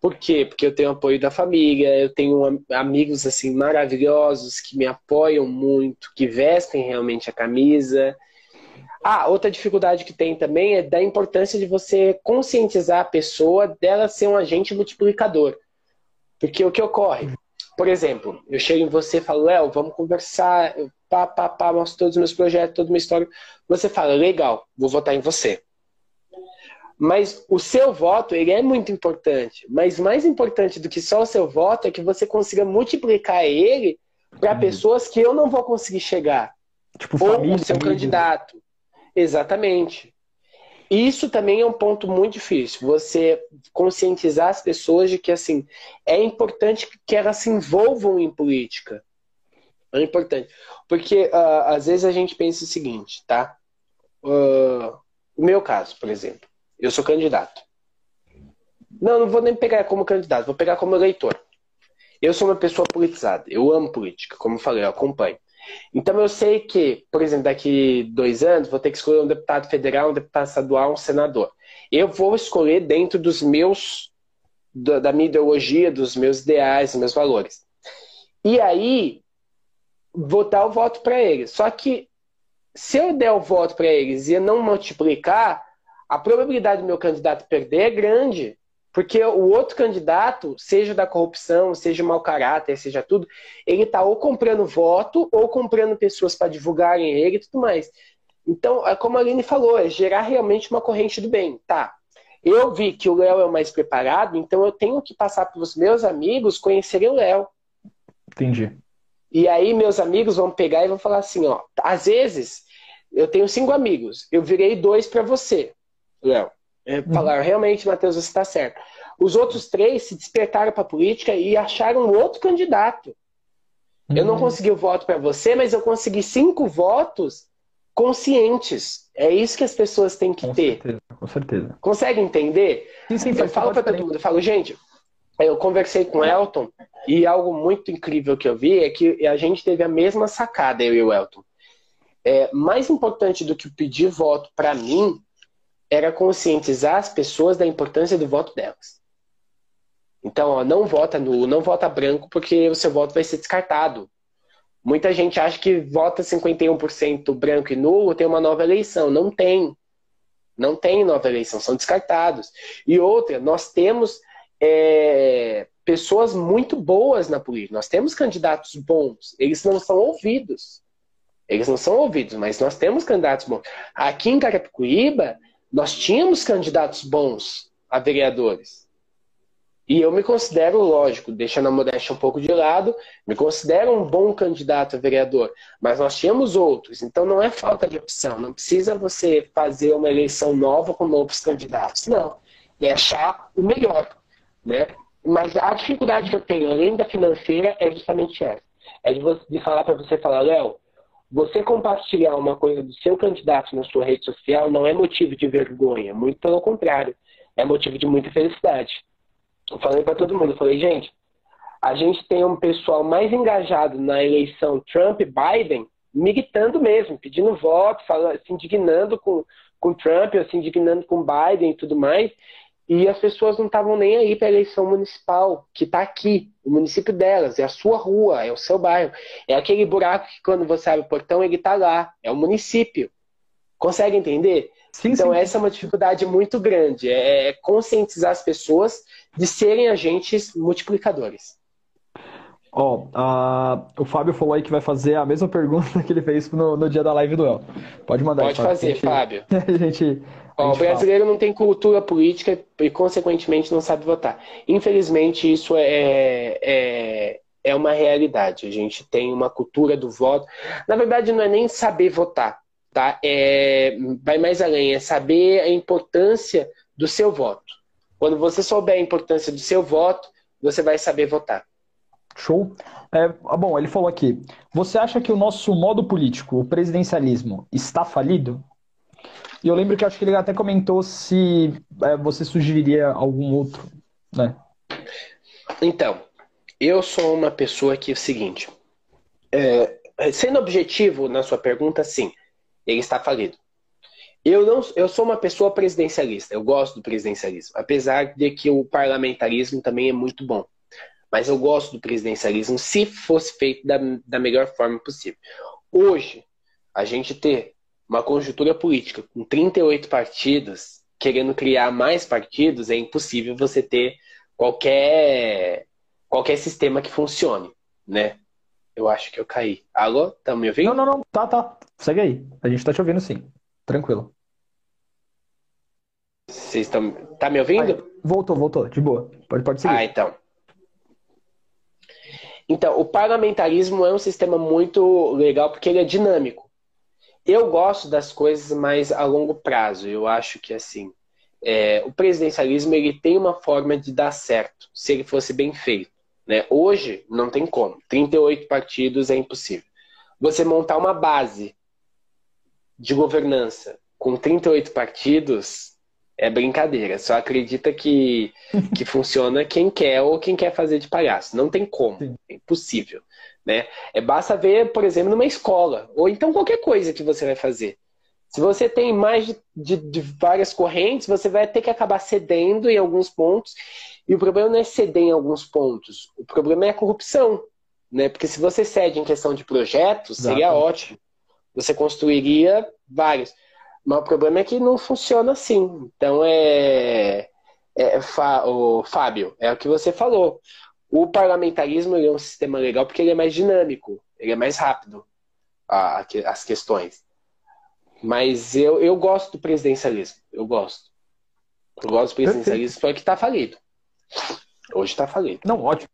Por quê? Porque eu tenho apoio da família, eu tenho amigos assim maravilhosos que me apoiam muito, que vestem realmente a camisa. Ah, outra dificuldade que tem também é da importância de você conscientizar a pessoa dela ser um agente multiplicador. Porque o que ocorre? Por exemplo, eu chego em você e falo, Léo, vamos conversar, pá, pá, pá, mostro todos os meus projetos, toda uma história. Você fala, legal, vou votar em você. Mas o seu voto, ele é muito importante. Mas mais importante do que só o seu voto é que você consiga multiplicar ele para uhum. pessoas que eu não vou conseguir chegar. Tipo, Ou família, o seu família. candidato. Exatamente. Isso também é um ponto muito difícil. Você conscientizar as pessoas de que assim é importante que elas se envolvam em política. É importante. Porque uh, às vezes a gente pensa o seguinte, tá? Uh, o meu caso, por exemplo. Eu sou candidato. Não, não vou nem pegar como candidato, vou pegar como eleitor. Eu sou uma pessoa politizada, eu amo política, como eu falei, eu acompanho. Então eu sei que, por exemplo, daqui dois anos vou ter que escolher um deputado federal, um deputado estadual, um senador. Eu vou escolher dentro dos meus, da minha ideologia, dos meus ideais, dos meus valores. E aí, vou dar o voto para eles. Só que se eu der o voto para eles e não multiplicar, a probabilidade do meu candidato perder é grande. Porque o outro candidato, seja da corrupção, seja mau caráter, seja tudo, ele está ou comprando voto ou comprando pessoas para divulgarem ele e tudo mais. Então, é como a Aline falou, é gerar realmente uma corrente do bem. Tá, eu vi que o Léo é o mais preparado, então eu tenho que passar para os meus amigos conhecerem o Léo. Entendi. E aí meus amigos vão pegar e vão falar assim, ó, às vezes eu tenho cinco amigos, eu virei dois para você. Léo. É, uhum. Falaram, realmente, Matheus, você está certo. Os outros três se despertaram para a política e acharam outro candidato. Uhum. Eu não uhum. consegui o voto para você, mas eu consegui cinco votos conscientes. É isso que as pessoas têm que com ter. Certeza, com certeza. Consegue entender? Sim, sim, eu falo para todo mundo, eu falo, gente, eu conversei com o Elton e algo muito incrível que eu vi é que a gente teve a mesma sacada, eu e o Elton. É, mais importante do que pedir voto para mim era conscientizar as pessoas da importância do voto delas. Então, ó, não vota nulo, não vota branco, porque o seu voto vai ser descartado. Muita gente acha que vota 51% branco e nulo tem uma nova eleição. Não tem. Não tem nova eleição, são descartados. E outra, nós temos é, pessoas muito boas na política. Nós temos candidatos bons. Eles não são ouvidos. Eles não são ouvidos, mas nós temos candidatos bons. Aqui em Carapicuíba, nós tínhamos candidatos bons a vereadores. E eu me considero, lógico, deixando a modéstia um pouco de lado, me considero um bom candidato a vereador. Mas nós tínhamos outros, então não é falta de opção. Não precisa você fazer uma eleição nova com novos candidatos. Não. É achar o melhor. Né? Mas a dificuldade que eu tenho, além da financeira, é justamente essa. É de, você, de falar para você falar, Léo, você compartilhar uma coisa do seu candidato na sua rede social não é motivo de vergonha, muito pelo contrário, é motivo de muita felicidade. Eu falei para todo mundo, falei, gente, a gente tem um pessoal mais engajado na eleição Trump-Biden, militando mesmo, pedindo voto, se indignando com, com Trump, se indignando com Biden e tudo mais, e as pessoas não estavam nem aí para a eleição municipal, que está aqui, o município delas, é a sua rua, é o seu bairro. É aquele buraco que quando você abre o portão, ele está lá, é o município. Consegue entender? Sim, então, sim. essa é uma dificuldade muito grande, é, é conscientizar as pessoas de serem agentes multiplicadores. Ó, oh, o Fábio falou aí que vai fazer a mesma pergunta que ele fez no, no dia da live do El. Pode mandar Pode aí, fazer, gente, Fábio. A gente, Ó, o brasileiro fala. não tem cultura política e, consequentemente, não sabe votar. Infelizmente, isso é, é, é uma realidade. A gente tem uma cultura do voto. Na verdade, não é nem saber votar, tá? É, vai mais além, é saber a importância do seu voto. Quando você souber a importância do seu voto, você vai saber votar. Show. É, bom, ele falou aqui. Você acha que o nosso modo político, o presidencialismo, está falido? E eu lembro que acho que ele até comentou se é, você sugeriria algum outro, né? Então, eu sou uma pessoa que é o seguinte, é, sendo objetivo na sua pergunta, sim, ele está falido. Eu não, eu sou uma pessoa presidencialista. Eu gosto do presidencialismo, apesar de que o parlamentarismo também é muito bom. Mas eu gosto do presidencialismo se fosse feito da, da melhor forma possível. Hoje, a gente ter uma conjuntura política com 38 partidos, querendo criar mais partidos, é impossível você ter qualquer, qualquer sistema que funcione, né? Eu acho que eu caí. Alô? Tá me ouvindo? Não, não, não. Tá, tá. Segue aí. A gente tá te ouvindo sim. Tranquilo. Vocês estão. Tá me ouvindo? Aí, voltou, voltou. De boa. Pode, pode seguir. Ah, então. Então, o parlamentarismo é um sistema muito legal porque ele é dinâmico. Eu gosto das coisas mais a longo prazo. Eu acho que assim, é, o presidencialismo ele tem uma forma de dar certo, se ele fosse bem feito. Né? Hoje não tem como. 38 partidos é impossível. Você montar uma base de governança com 38 partidos é brincadeira. Só acredita que, que funciona quem quer ou quem quer fazer de palhaço. Não tem como. É impossível. Né? É, basta ver, por exemplo, numa escola, ou então qualquer coisa que você vai fazer. Se você tem mais de, de, de, várias correntes, você vai ter que acabar cedendo em alguns pontos. E o problema não é ceder em alguns pontos, o problema é a corrupção. Né? Porque se você cede em questão de projetos, seria ótimo. Você construiria vários. Mas o problema é que não funciona assim. Então é. é o Fábio, é o que você falou. O parlamentarismo é um sistema legal porque ele é mais dinâmico, ele é mais rápido a, as questões. Mas eu, eu gosto do presidencialismo, eu gosto. Eu gosto do presidencialismo, só que está falido. Hoje está falido. Não, ótimo.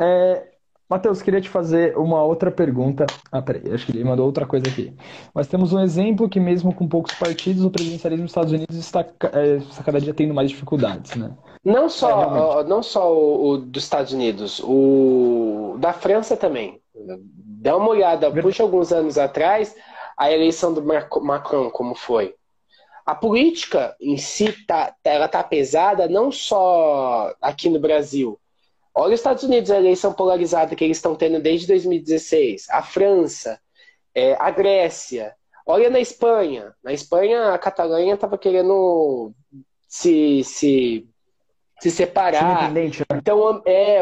É, Matheus, queria te fazer uma outra pergunta. Ah, peraí, acho que ele mandou outra coisa aqui. Mas temos um exemplo que, mesmo com poucos partidos, o presidencialismo dos Estados Unidos está, é, está cada dia tendo mais dificuldades, né? Não só, é, não só o, o, dos Estados Unidos, o da França também. Dá uma olhada, puxa alguns anos atrás, a eleição do Macron, como foi. A política em si, tá, ela tá pesada não só aqui no Brasil, Olha os Estados Unidos, a eleição polarizada que eles estão tendo desde 2016. A França, é, a Grécia. Olha na Espanha. Na Espanha, a Catalunha estava querendo se, se se separar. Né? Então, é,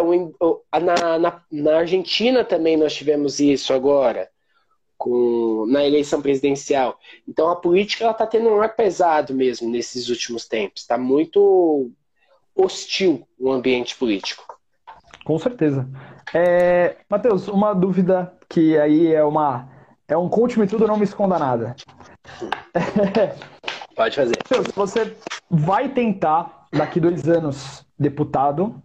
na, na, na Argentina também nós tivemos isso agora com, na eleição presidencial. Então a política está tendo um ar pesado mesmo nesses últimos tempos. Está muito hostil o ambiente político. Com certeza. É, Matheus, uma dúvida que aí é uma é um conte-me tudo, não me esconda nada. Pode fazer. Matheus, você vai tentar daqui dois anos deputado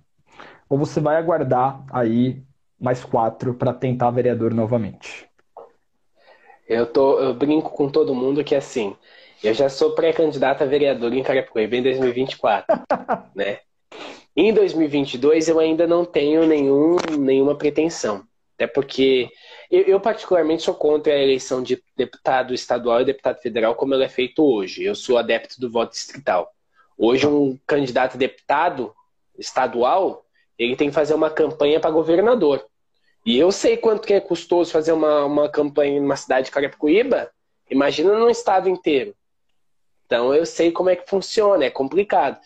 ou você vai aguardar aí mais quatro para tentar vereador novamente? Eu, tô, eu brinco com todo mundo que assim, eu já sou pré-candidato a vereador em Carapicuíba em 2024, né? Em 2022 eu ainda não tenho nenhum, nenhuma pretensão, até porque eu, eu, particularmente sou contra a eleição de deputado estadual e deputado federal como ela é feito hoje. Eu sou adepto do voto distrital. Hoje um candidato a deputado estadual ele tem que fazer uma campanha para governador. E eu sei quanto que é custoso fazer uma, uma campanha numa cidade de Carapicuíba, imagina num estado inteiro. Então eu sei como é que funciona, é complicado.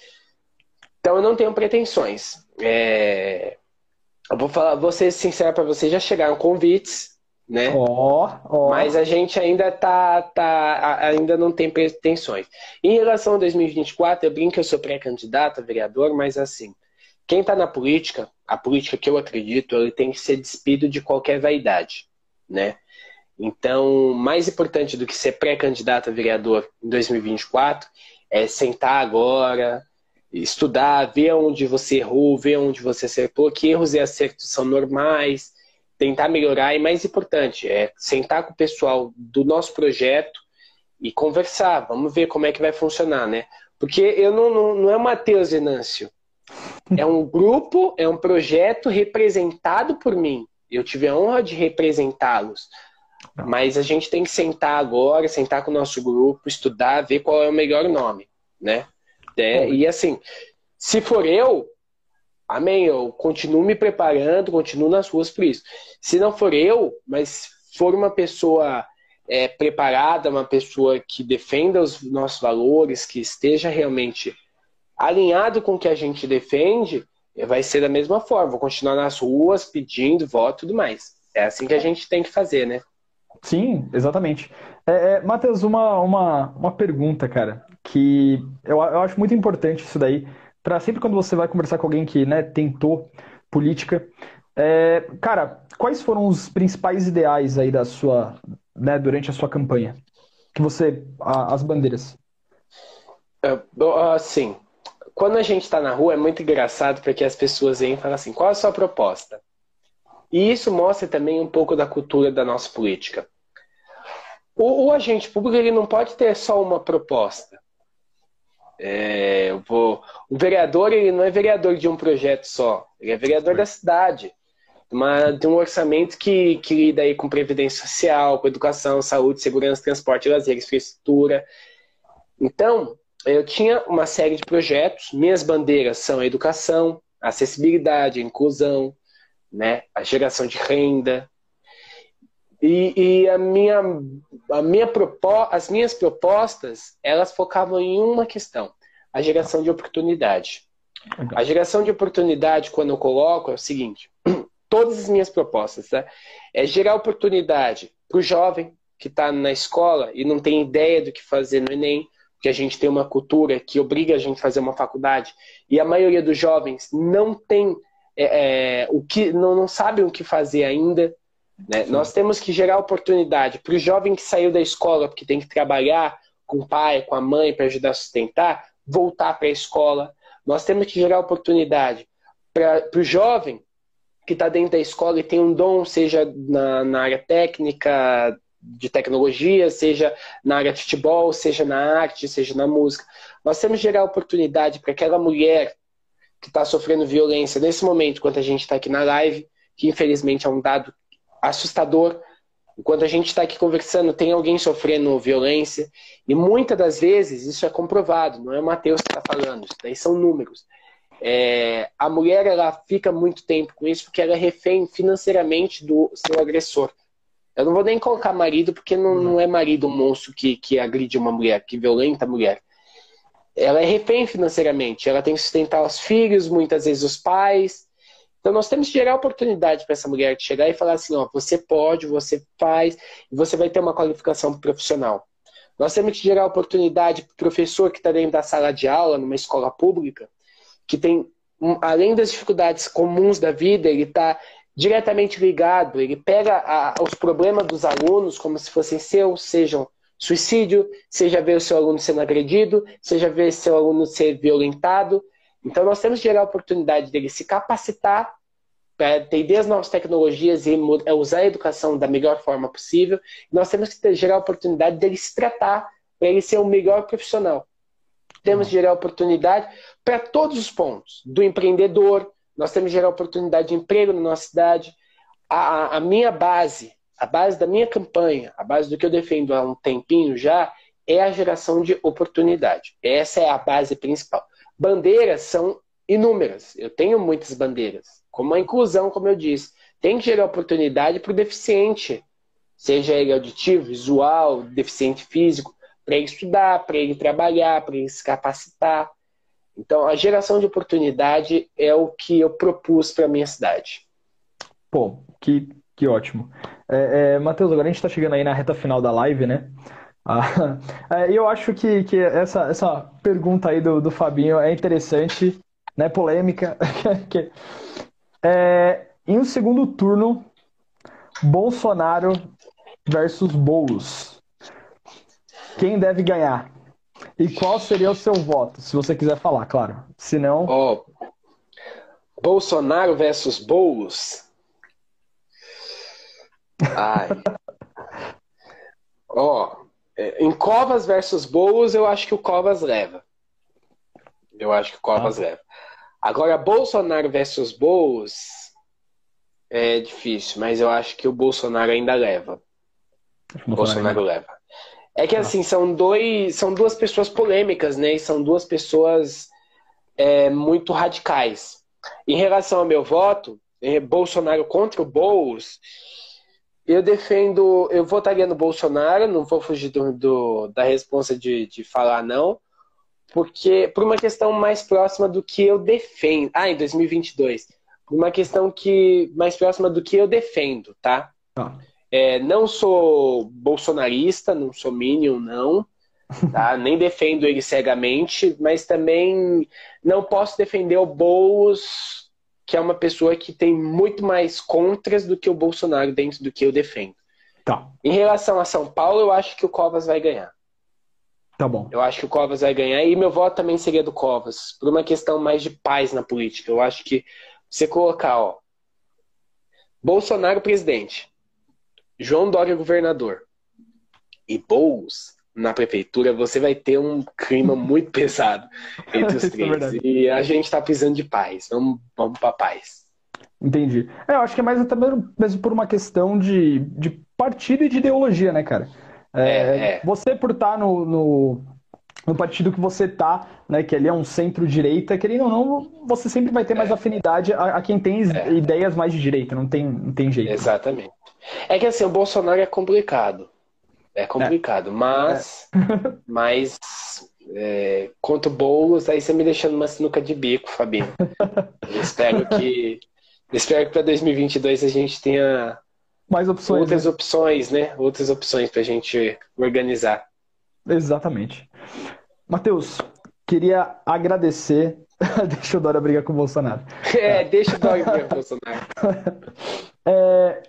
Então eu não tenho pretensões. É... Eu vou falar, vou ser sincero para vocês, já chegaram convites, né? Oh, oh. Mas a gente ainda tá, tá, ainda não tem pretensões. Em relação a 2024, eu brinco que eu sou pré-candidato a vereador, mas assim, quem está na política, a política que eu acredito, ele tem que ser despido de qualquer vaidade, né? Então, mais importante do que ser pré-candidato a vereador em 2024 é sentar agora, estudar, ver onde você errou, ver onde você acertou, que erros e acertos são normais, tentar melhorar e mais importante é sentar com o pessoal do nosso projeto e conversar. Vamos ver como é que vai funcionar, né? Porque eu não, não, não é o Matheus Venâncio é um grupo, é um projeto representado por mim. Eu tive a honra de representá-los. Mas a gente tem que sentar agora, sentar com o nosso grupo, estudar, ver qual é o melhor nome, né? É, e assim, se for eu, amém, eu continuo me preparando, continuo nas ruas por isso. Se não for eu, mas for uma pessoa é, preparada, uma pessoa que defenda os nossos valores, que esteja realmente alinhado com o que a gente defende, vai ser da mesma forma. Vou continuar nas ruas pedindo voto e tudo mais. É assim que a gente tem que fazer, né? Sim, exatamente. É, é, Matheus, uma, uma, uma pergunta, cara, que eu, eu acho muito importante isso daí, para sempre quando você vai conversar com alguém que né, tentou política. É, cara, quais foram os principais ideais aí da sua, né, durante a sua campanha? Que você, a, as bandeiras. É, assim, quando a gente está na rua é muito engraçado porque as pessoas vêm e falam assim: qual é a sua proposta? E isso mostra também um pouco da cultura da nossa política. O, o agente público ele não pode ter só uma proposta. É, vou, o vereador ele não é vereador de um projeto só, ele é vereador da cidade. De um orçamento que, que lida aí com previdência social, com educação, saúde, segurança, transporte, lazer, infraestrutura. Então, eu tinha uma série de projetos. Minhas bandeiras são a educação, a acessibilidade, a inclusão, né, a geração de renda. E, e a minha, a minha as minhas propostas, elas focavam em uma questão, a geração de oportunidade. A geração de oportunidade, quando eu coloco, é o seguinte: todas as minhas propostas, tá? É gerar oportunidade para o jovem que está na escola e não tem ideia do que fazer no Enem, que a gente tem uma cultura que obriga a gente a fazer uma faculdade e a maioria dos jovens não tem é, é, o que não, não sabem o que fazer ainda. Né? Nós temos que gerar oportunidade para o jovem que saiu da escola porque tem que trabalhar com o pai, com a mãe para ajudar a sustentar, voltar para a escola. Nós temos que gerar oportunidade para o jovem que está dentro da escola e tem um dom, seja na, na área técnica, de tecnologia, seja na área de futebol, seja na arte, seja na música. Nós temos que gerar oportunidade para aquela mulher que está sofrendo violência nesse momento, enquanto a gente está aqui na live, que infelizmente é um dado assustador. Enquanto a gente está aqui conversando, tem alguém sofrendo violência, e muitas das vezes isso é comprovado, não é o Matheus que está falando, isso daí são números. É, a mulher ela fica muito tempo com isso porque ela é refém financeiramente do seu agressor. Eu não vou nem colocar marido, porque não, não é marido um monstro que, que agride uma mulher, que violenta a mulher. ela é refém financeiramente, ela tem que sustentar os filhos, muitas vezes os pais. Então nós temos que gerar oportunidade para essa mulher chegar e falar assim, ó, você pode, você faz, e você vai ter uma qualificação profissional. Nós temos que gerar oportunidade para o professor que está dentro da sala de aula, numa escola pública, que tem, além das dificuldades comuns da vida, ele está diretamente ligado, ele pega a, os problemas dos alunos como se fossem seus, sejam suicídio, seja ver o seu aluno sendo agredido, seja ver seu aluno ser violentado. Então, nós temos que gerar a oportunidade dele se capacitar para entender as novas tecnologias e é, usar a educação da melhor forma possível. Nós temos que gerar a oportunidade dele se tratar para ele ser o melhor profissional. Temos que gerar a oportunidade para todos os pontos, do empreendedor, nós temos que gerar oportunidade de emprego na nossa cidade. A, a, minha base, a base da minha campanha, a base do que eu defendo há um tempinho já, é a geração de oportunidade. Essa é a base principal. Bandeiras são inúmeras. Eu tenho muitas bandeiras. Como a inclusão, como eu disse. Tem que gerar oportunidade para o deficiente, seja ele auditivo, visual, deficiente físico, para ele estudar, para ele trabalhar, para ele se capacitar. Então, a geração de oportunidade é o que eu propus para a minha cidade. Pô, que, que ótimo. É, é, Matheus, agora a gente está chegando aí na reta final da live, né? Ah, é, eu acho que, que essa, essa pergunta aí do, do Fabinho é interessante, né? Polêmica. é, em um segundo turno, Bolsonaro versus Boulos. Quem deve ganhar? E qual seria o seu voto, se você quiser falar, claro. Se não. Oh, Bolsonaro versus Boulos. Ai. Ó, oh, em Covas versus Boulos, eu acho que o Covas leva. Eu acho que o Covas ah. leva. Agora, Bolsonaro versus Boulos é difícil, mas eu acho que o Bolsonaro ainda leva. O Bolsonaro leva. É que assim, são dois. São duas pessoas polêmicas, né? E são duas pessoas é, muito radicais. Em relação ao meu voto, é, Bolsonaro contra o Boulos, eu defendo. Eu votaria no Bolsonaro, não vou fugir do, do da resposta de, de falar não, porque por uma questão mais próxima do que eu defendo. Ah, em 2022. Por uma questão que mais próxima do que eu defendo, tá? Ah. É, não sou bolsonarista, não sou minion, não. Tá? Nem defendo ele cegamente, mas também não posso defender o Boulos, que é uma pessoa que tem muito mais contras do que o Bolsonaro dentro do que eu defendo. Tá. Em relação a São Paulo, eu acho que o Covas vai ganhar. Tá bom. Eu acho que o Covas vai ganhar e meu voto também seria do Covas, por uma questão mais de paz na política. Eu acho que você colocar, ó, Bolsonaro presidente, João Dória governador e Boulos na prefeitura, você vai ter um clima muito pesado entre os é três. É e a gente está precisando de paz. Vamos, vamos para paz. Entendi. É, eu acho que é mais até mesmo, por uma questão de, de partido e de ideologia, né, cara? É, é, é. Você, por estar tá no, no, no partido que você tá, né, que ali é um centro-direita, querendo ou não, você sempre vai ter mais afinidade a, a quem tem ideias mais de direita, não tem, não tem jeito. Exatamente. É que assim, o Bolsonaro é complicado. É complicado, é. mas, é. mas é, quanto Boulos, aí você me deixando uma sinuca de bico, Fabinho. Eu espero que espero que para 2022 a gente tenha mais opções, outras né? opções, né? Outras opções para a gente organizar. Exatamente. Matheus, queria agradecer. deixa o Dória brigar com o Bolsonaro. É, deixa o Dória brigar com o Bolsonaro. é,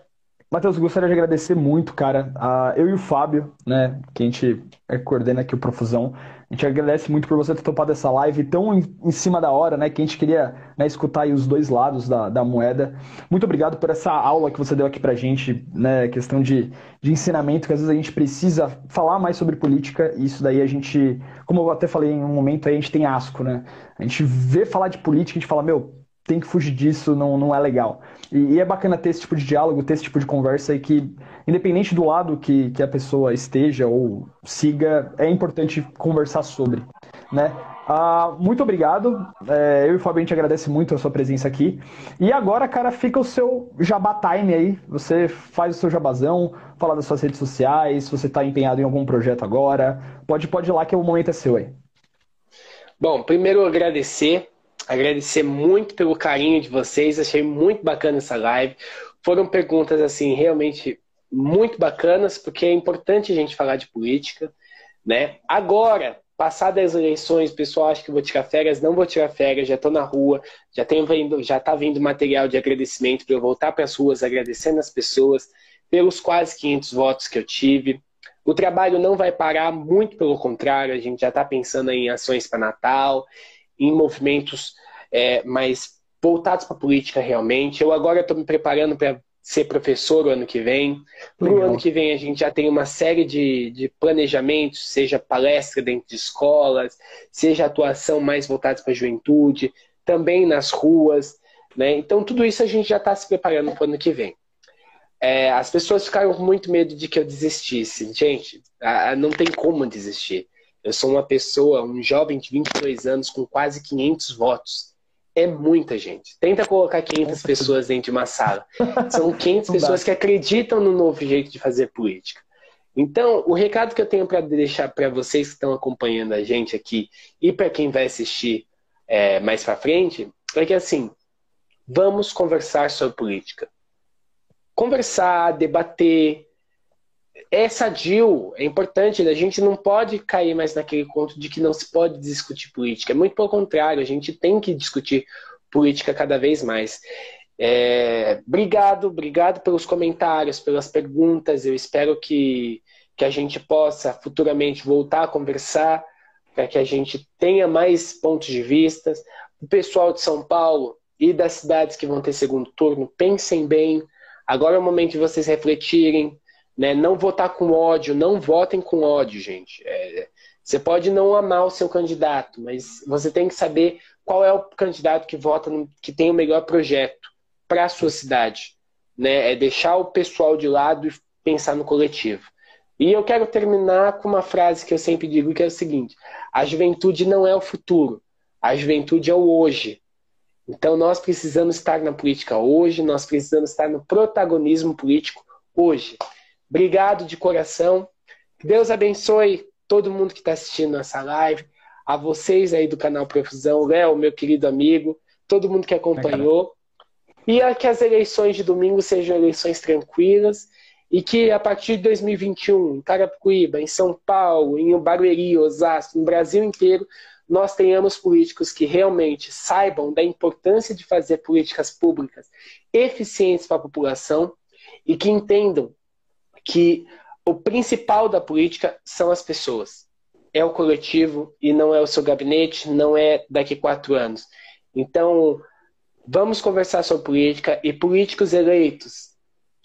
Matheus, gostaria de agradecer muito, cara. eu e o Fábio, né, que a gente é, coordena aqui o Profusão, a gente agradece muito por você ter topado essa live tão em, cima da hora, né, que a gente queria né, escutar os dois lados da, da, moeda. Muito obrigado por essa aula que você deu aqui pra gente, né, questão de, de ensinamento, que às vezes a gente precisa falar mais sobre política, e isso daí a gente, como eu até falei em um momento aí, a gente tem asco, né? A gente vê falar de política, a gente fala, meu, tem que fugir disso, não, não é legal. E, é bacana ter esse tipo de diálogo, ter esse tipo de conversa e que, independente do lado que, que a pessoa esteja ou siga, é importante conversar sobre, né? Ah, muito obrigado. É, eu e o Fabio a gente agradece muito a sua presença aqui. E agora, cara, fica o seu jabá time aí. Você faz o seu jabazão, fala das suas redes sociais, se você está empenhado em algum projeto agora. Pode, pode ir lá que o momento é seu aí. Bom, primeiro agradecer, agradecer muito pelo carinho de vocês, achei muito bacana essa live. Foram perguntas assim realmente muito bacanas, porque é importante a gente falar de política, né? Agora, passadas as eleições, pessoal acha que vou tirar férias, não vou tirar férias, já estou na rua, já tenho vindo, já está vindo material de agradecimento para eu voltar para as ruas agradecendo as pessoas pelos quase 500 votos que eu tive. O trabalho não vai parar, muito pelo contrário, a gente já está pensando em ações para Natal, em movimentos é, mais voltados para a política realmente. Eu agora estou me preparando para ser professor o ano que vem. No ano que vem a gente já tem uma série de, de planejamentos, seja palestra dentro de escolas, seja atuação mais voltada para a juventude, também nas ruas. Né? Então, tudo isso a gente já está se preparando para o ano que vem. É, as pessoas ficaram com muito medo de que eu desistisse. Gente, não tem como desistir. Eu sou uma pessoa, um jovem de 22 anos com quase 500 votos é muita gente. Tenta colocar 500 pessoas dentro de uma sala. São 500 pessoas que acreditam no novo jeito de fazer política. Então, o recado que eu tenho para deixar para vocês que estão acompanhando a gente aqui e para quem vai assistir é, mais para frente é que assim, vamos conversar sobre política. Conversar, debater, é sadio, é importante, a gente não pode cair mais naquele conto de que não se pode discutir política. É muito pelo contrário, a gente tem que discutir política cada vez mais. É, obrigado, obrigado pelos comentários, pelas perguntas. Eu espero que, que a gente possa futuramente voltar a conversar, para que a gente tenha mais pontos de vista. O pessoal de São Paulo e das cidades que vão ter segundo turno, pensem bem. Agora é o momento de vocês refletirem, né? Não votar com ódio, não votem com ódio, gente. É, você pode não amar o seu candidato, mas você tem que saber qual é o candidato que vota, no, que tem o melhor projeto para a sua cidade. Né? É deixar o pessoal de lado e pensar no coletivo. E eu quero terminar com uma frase que eu sempre digo, que é o seguinte: a juventude não é o futuro, a juventude é o hoje. Então nós precisamos estar na política hoje, nós precisamos estar no protagonismo político hoje. Obrigado de coração. Deus abençoe todo mundo que está assistindo essa live, a vocês aí do canal Profusão, Léo, meu querido amigo, todo mundo que acompanhou. E que as eleições de domingo sejam eleições tranquilas e que a partir de 2021, em Carapicuíba, em São Paulo, em Barueri, Osasco, no Brasil inteiro, nós tenhamos políticos que realmente saibam da importância de fazer políticas públicas eficientes para a população e que entendam que o principal da política são as pessoas. É o coletivo e não é o seu gabinete, não é daqui quatro anos. Então, vamos conversar sobre política e políticos eleitos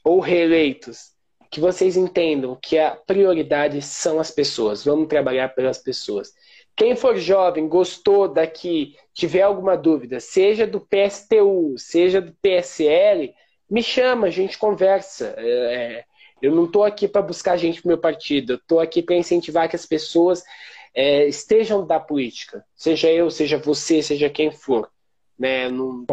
ou reeleitos, que vocês entendam que a prioridade são as pessoas. Vamos trabalhar pelas pessoas. Quem for jovem, gostou daqui, tiver alguma dúvida, seja do PSTU, seja do PSL, me chama, a gente conversa. É, eu não estou aqui para buscar gente para meu partido, eu estou aqui para incentivar que as pessoas é, estejam da política, seja eu, seja você, seja quem for. Né? Não,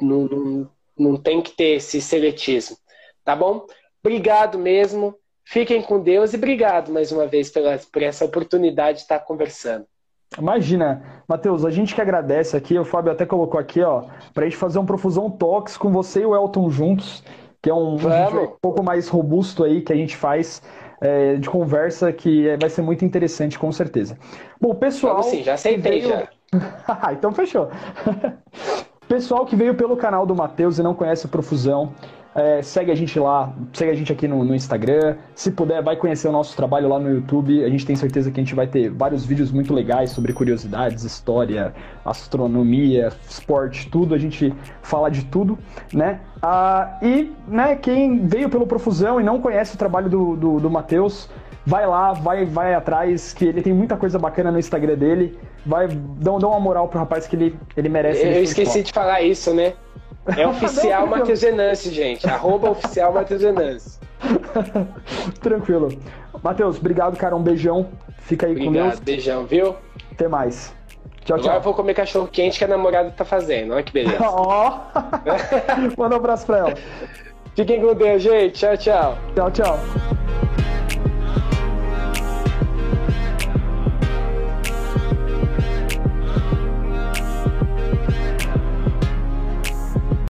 não, não, não tem que ter esse seletismo. Tá bom? Obrigado mesmo. Fiquem com Deus e obrigado mais uma vez pela, por essa oportunidade de estar conversando. Imagina, Matheus, a gente que agradece aqui, o Fábio até colocou aqui, ó, para a gente fazer um Profusão Talks com você e o Elton juntos que é um, um pouco mais robusto aí que a gente faz é, de conversa que é, vai ser muito interessante, com certeza. Bom, pessoal. Sim, já aceitei veio... já. então fechou. pessoal que veio pelo canal do Matheus e não conhece o Profusão, é, segue a gente lá, segue a gente aqui no, no, Instagram. Se puder, vai conhecer o nosso trabalho lá no YouTube. A gente tem certeza que a gente vai ter vários vídeos muito legais sobre curiosidades, história, astronomia, esporte, tudo. A gente fala de tudo, né? Ah, e né, quem veio pelo Profusão e não conhece o trabalho do, do, do Matheus, vai lá, vai, vai atrás, que ele tem muita coisa bacana no Instagram dele. Vai, dá, dá uma moral pro rapaz que ele, ele merece. Eu esqueci de falar isso, né? É oficial Matheus Genance, gente. Arroba oficial Matheus Genance. Tranquilo. Matheus, obrigado, cara. Um beijão. Fica aí obrigado, com Deus. Beijão, viu? Até mais. Tchau, tchau. Agora eu vou comer cachorro quente que a namorada tá fazendo. Olha que beleza. Ó. Manda um abraço pra ela. Fiquem com Deus, gente. Tchau, tchau. Tchau, tchau.